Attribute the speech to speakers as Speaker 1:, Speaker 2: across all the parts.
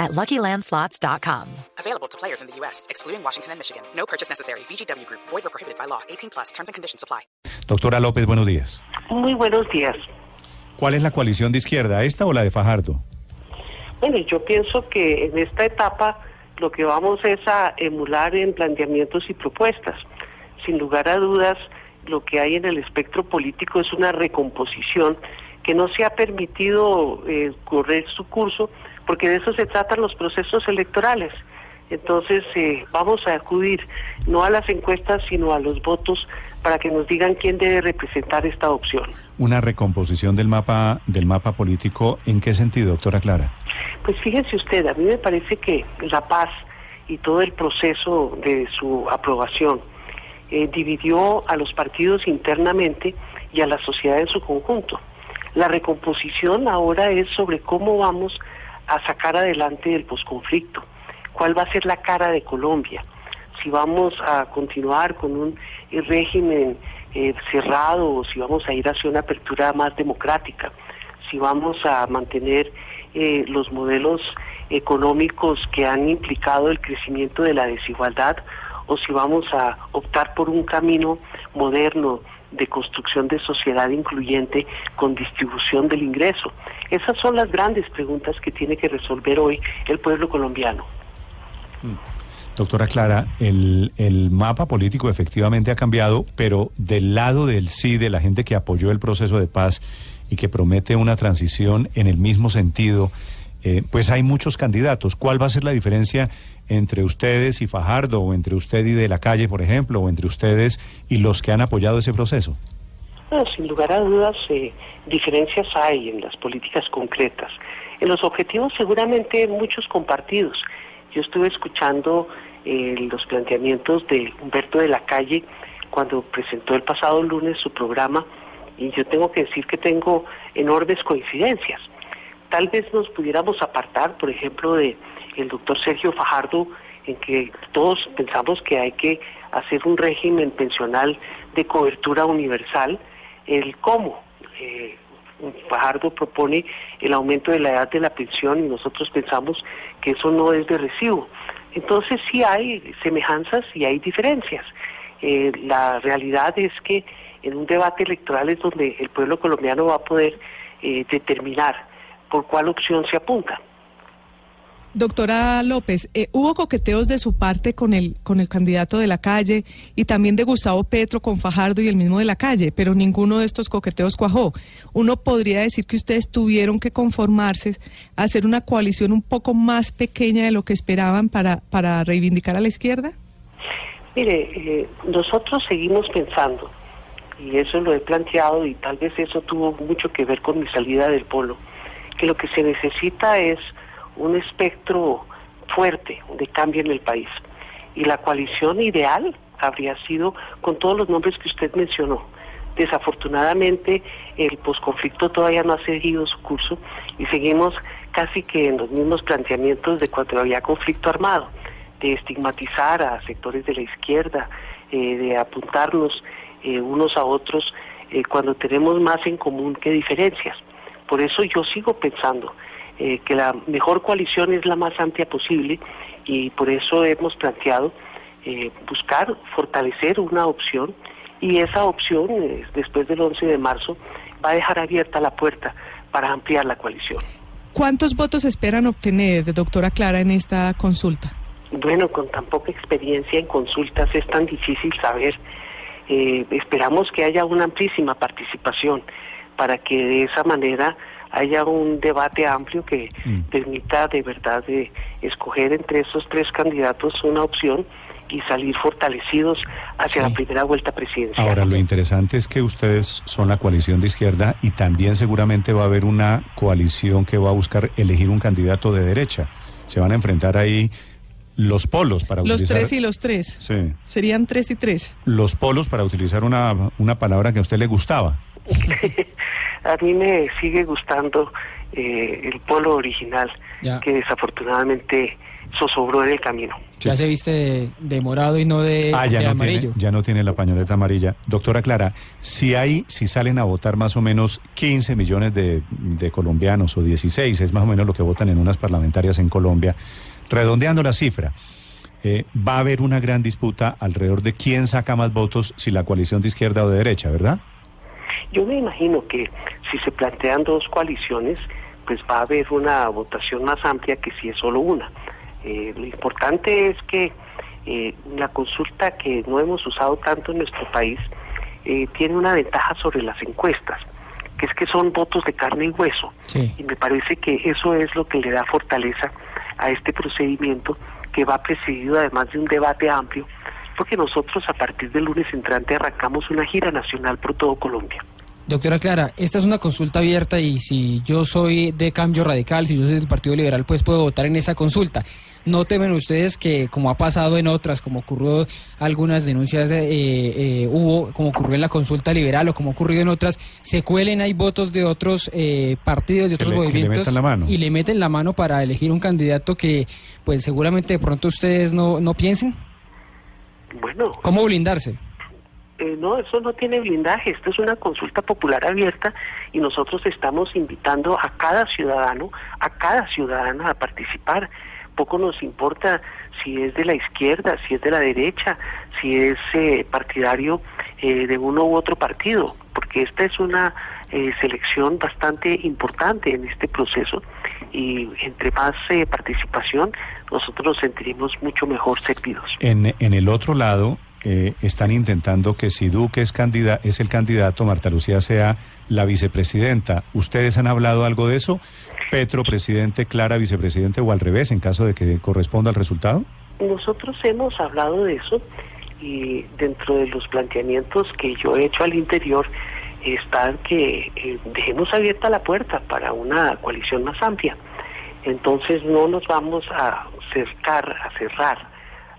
Speaker 1: at LuckyLandSlots.com.
Speaker 2: Available to players in the U.S., excluding Washington and Michigan. No purchase necessary. VGW Group. Void or prohibited by law. 18 plus. Terms and conditions apply.
Speaker 3: Doctora López, buenos días.
Speaker 4: Muy buenos días.
Speaker 3: ¿Cuál es la coalición de izquierda, esta o la de Fajardo?
Speaker 4: Bueno, yo pienso que en esta etapa lo que vamos es a emular en planteamientos y propuestas. Sin lugar a dudas, lo que hay en el espectro político es una recomposición que no se ha permitido eh, correr su curso, porque de eso se tratan los procesos electorales. Entonces, eh, vamos a acudir no a las encuestas, sino a los votos para que nos digan quién debe representar esta opción.
Speaker 3: Una recomposición del mapa del mapa político, ¿en qué sentido, doctora Clara?
Speaker 4: Pues fíjense usted, a mí me parece que la paz y todo el proceso de su aprobación eh, dividió a los partidos internamente y a la sociedad en su conjunto. La recomposición ahora es sobre cómo vamos a sacar adelante el posconflicto, cuál va a ser la cara de Colombia, si vamos a continuar con un régimen eh, cerrado o si vamos a ir hacia una apertura más democrática, si vamos a mantener eh, los modelos económicos que han implicado el crecimiento de la desigualdad o si vamos a optar por un camino moderno de construcción de sociedad incluyente con distribución del ingreso. Esas son las grandes preguntas que tiene que resolver hoy el pueblo colombiano.
Speaker 3: Mm. Doctora Clara, el, el, mapa político efectivamente ha cambiado, pero del lado del sí, de la gente que apoyó el proceso de paz y que promete una transición en el mismo sentido, eh, pues hay muchos candidatos. ¿Cuál va a ser la diferencia entre ustedes y Fajardo, o entre usted y de la calle, por ejemplo, o entre ustedes y los que han apoyado ese proceso?
Speaker 4: Sin lugar a dudas, eh, diferencias hay en las políticas concretas. En los objetivos seguramente muchos compartidos. Yo estuve escuchando eh, los planteamientos de Humberto de la Calle cuando presentó el pasado lunes su programa y yo tengo que decir que tengo enormes coincidencias. Tal vez nos pudiéramos apartar, por ejemplo, de el doctor Sergio Fajardo, en que todos pensamos que hay que hacer un régimen pensional de cobertura universal, el cómo. Eh, Fajardo propone el aumento de la edad de la pensión y nosotros pensamos que eso no es de recibo. Entonces sí hay semejanzas y hay diferencias. Eh, la realidad es que en un debate electoral es donde el pueblo colombiano va a poder eh, determinar por cuál opción se apunta.
Speaker 5: Doctora López, eh, hubo coqueteos de su parte con el, con el candidato de la calle y también de Gustavo Petro con Fajardo y el mismo de la calle, pero ninguno de estos coqueteos cuajó. Uno podría decir que ustedes tuvieron que conformarse a hacer una coalición un poco más pequeña de lo que esperaban para, para reivindicar a la izquierda.
Speaker 4: Mire, eh, nosotros seguimos pensando, y eso lo he planteado y tal vez eso tuvo mucho que ver con mi salida del polo, que lo que se necesita es un espectro fuerte de cambio en el país. Y la coalición ideal habría sido con todos los nombres que usted mencionó. Desafortunadamente el posconflicto todavía no ha seguido su curso y seguimos casi que en los mismos planteamientos de cuando había conflicto armado, de estigmatizar a sectores de la izquierda, eh, de apuntarnos eh, unos a otros eh, cuando tenemos más en común que diferencias. Por eso yo sigo pensando eh, que la mejor coalición es la más amplia posible y por eso hemos planteado eh, buscar fortalecer una opción y esa opción eh, después del 11 de marzo va a dejar abierta la puerta para ampliar la coalición.
Speaker 5: ¿Cuántos votos esperan obtener, doctora Clara, en esta consulta?
Speaker 4: Bueno, con tan poca experiencia en consultas es tan difícil saber. esperamos que haya una amplísima participación para que de esa manera haya un debate amplio que mm. permita de verdad de escoger entre esos tres candidatos una opción y salir fortalecidos hacia la primera vuelta presidencial.
Speaker 3: Ahora, lo interesante es que ustedes son la coalición de izquierda y también seguramente va a haber una coalición que va a buscar elegir un candidato de derecha. Se van a enfrentar ahí los polos para
Speaker 5: Los
Speaker 3: utilizar...
Speaker 5: tres y los tres.
Speaker 3: Sí.
Speaker 5: Serían tres y tres.
Speaker 3: Los polos para utilizar una, una palabra que a usted le gustaba.
Speaker 4: A mí me sigue gustando eh, el polo original,
Speaker 6: Ya.
Speaker 4: que desafortunadamente zozobró en el camino.
Speaker 6: Ya se viste de, de morado y no de,
Speaker 3: Ah, ya
Speaker 6: de
Speaker 3: no,
Speaker 6: amarillo.
Speaker 3: tiene, ya no tiene la pañoleta amarilla. Doctora Clara, si hay, si salen a votar más o menos 15 millones de, de colombianos o 16, es más o menos lo que votan en unas parlamentarias en Colombia, redondeando la cifra, eh, va a haber una gran disputa alrededor de quién saca más votos, si la coalición de izquierda o de derecha, ¿verdad?
Speaker 4: Yo me imagino que si se plantean dos coaliciones, pues va a haber una votación más amplia que si es solo una. Eh, lo importante es que eh, la consulta que no hemos usado tanto en nuestro país eh, tiene una ventaja sobre las encuestas, que es que son votos de carne y hueso.
Speaker 6: Sí.
Speaker 4: Y me parece que eso es lo que le da fortaleza a este procedimiento que va precedido además de un debate amplio, porque nosotros a partir del lunes entrante arrancamos una gira nacional por todo Colombia.
Speaker 6: Doctora Clara, esta es una consulta abierta y si yo soy de cambio radical, si yo soy del Partido Liberal, pues puedo votar en esa consulta. No temen ustedes que, como ha pasado en otras, como ocurrió algunas denuncias, eh, eh, hubo, como ocurrió en la consulta liberal o como ha ocurrido en otras, se cuelen hay votos de otros eh, partidos, de
Speaker 3: Que
Speaker 6: otros
Speaker 3: le- que le
Speaker 6: movimientos
Speaker 3: metan la mano.
Speaker 6: y le meten la mano para elegir un candidato que, pues seguramente de pronto ustedes no, no piensen.
Speaker 4: Bueno,
Speaker 6: ¿Cómo blindarse?
Speaker 4: Eh, no, eso no tiene blindaje, esto es una consulta popular abierta y nosotros estamos invitando a cada ciudadano, a cada ciudadana a participar. Poco nos importa si es de la izquierda, si es de la derecha, si es eh, partidario eh, de uno u otro partido, porque esta es una eh, selección bastante importante en este proceso y entre más eh, participación nosotros nos sentiremos mucho mejor servidos.
Speaker 3: En, en el otro lado, eh, están intentando que si Duque es, candida- es el candidato, Marta Lucía sea la vicepresidenta. ¿Ustedes han hablado algo de eso? Petro, presidente, Clara, vicepresidente, o al revés, en caso de que corresponda al resultado.
Speaker 4: Nosotros hemos hablado de eso y dentro de los planteamientos que yo he hecho al interior está que eh, dejemos abierta la puerta para una coalición más amplia. Entonces no nos vamos a cercar, a cerrar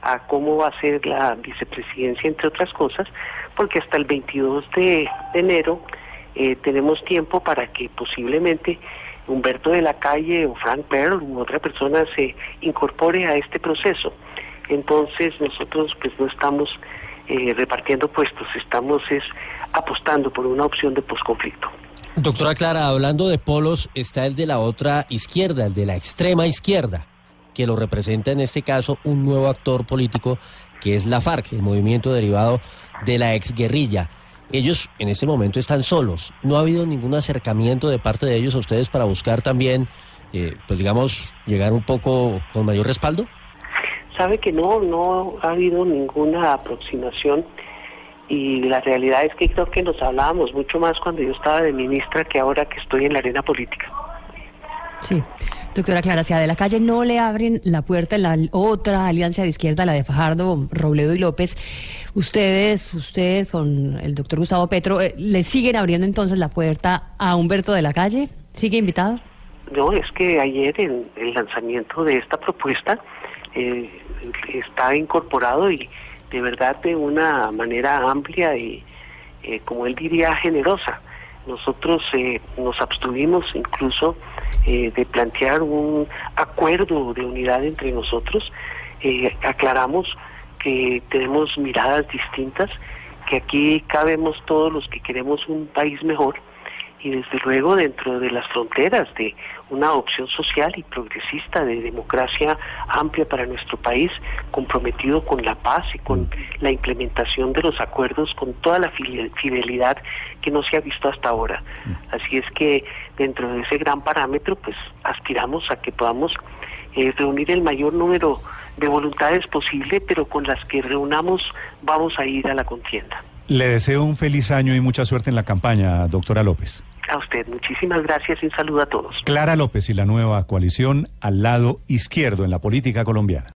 Speaker 4: a cómo va a ser la vicepresidencia, entre otras cosas, porque hasta el 22 de, enero eh, tenemos tiempo para que posiblemente Humberto de la Calle o Frank Pearl u otra persona se incorpore a este proceso. Entonces nosotros pues no estamos eh, repartiendo puestos, estamos es apostando por una opción de posconflicto.
Speaker 7: Doctora Clara, hablando de polos, está el de la otra izquierda, el de la extrema izquierda, que lo representa en este caso un nuevo actor político que es la FARC, el movimiento derivado de la exguerrilla. Ellos en este momento están solos. ¿No ha habido ningún acercamiento de parte de ellos a ustedes para buscar también, eh, pues digamos, llegar un poco con mayor respaldo?
Speaker 4: Sabe que no, no ha habido ninguna aproximación y la realidad es que creo que nos hablábamos mucho más cuando yo estaba de ministra que ahora que estoy en la arena política.
Speaker 8: Sí. Doctora Clara, si a de la calle no le abren la puerta en la otra alianza de izquierda, la de Fajardo, Robledo y López, ustedes, ustedes con el doctor Gustavo Petro, eh, ¿le siguen abriendo entonces la puerta a Humberto de la calle? ¿Sigue invitado?
Speaker 4: No, es que ayer en el lanzamiento de esta propuesta eh, está incorporado y de verdad de una manera amplia y, eh, como él diría, generosa. Nosotros eh, nos abstuvimos incluso eh, de plantear un acuerdo de unidad entre nosotros. Eh, aclaramos que tenemos miradas distintas, que aquí cabemos todos los que queremos un país mejor y desde luego dentro de las fronteras de una opción social y progresista de democracia amplia para nuestro país, comprometido con la paz y con la implementación de los acuerdos con toda la fide- fidelidad que no se ha visto hasta ahora. Así es que dentro de ese gran parámetro, pues aspiramos a que podamos eh, reunir el mayor número de voluntades posible, pero con las que reunamos vamos a ir a la contienda.
Speaker 3: Le deseo un feliz año y mucha suerte en la campaña, doctora López.
Speaker 4: A usted, muchísimas gracias y un saludo a todos.
Speaker 3: Clara López y la nueva coalición al lado izquierdo en la política colombiana.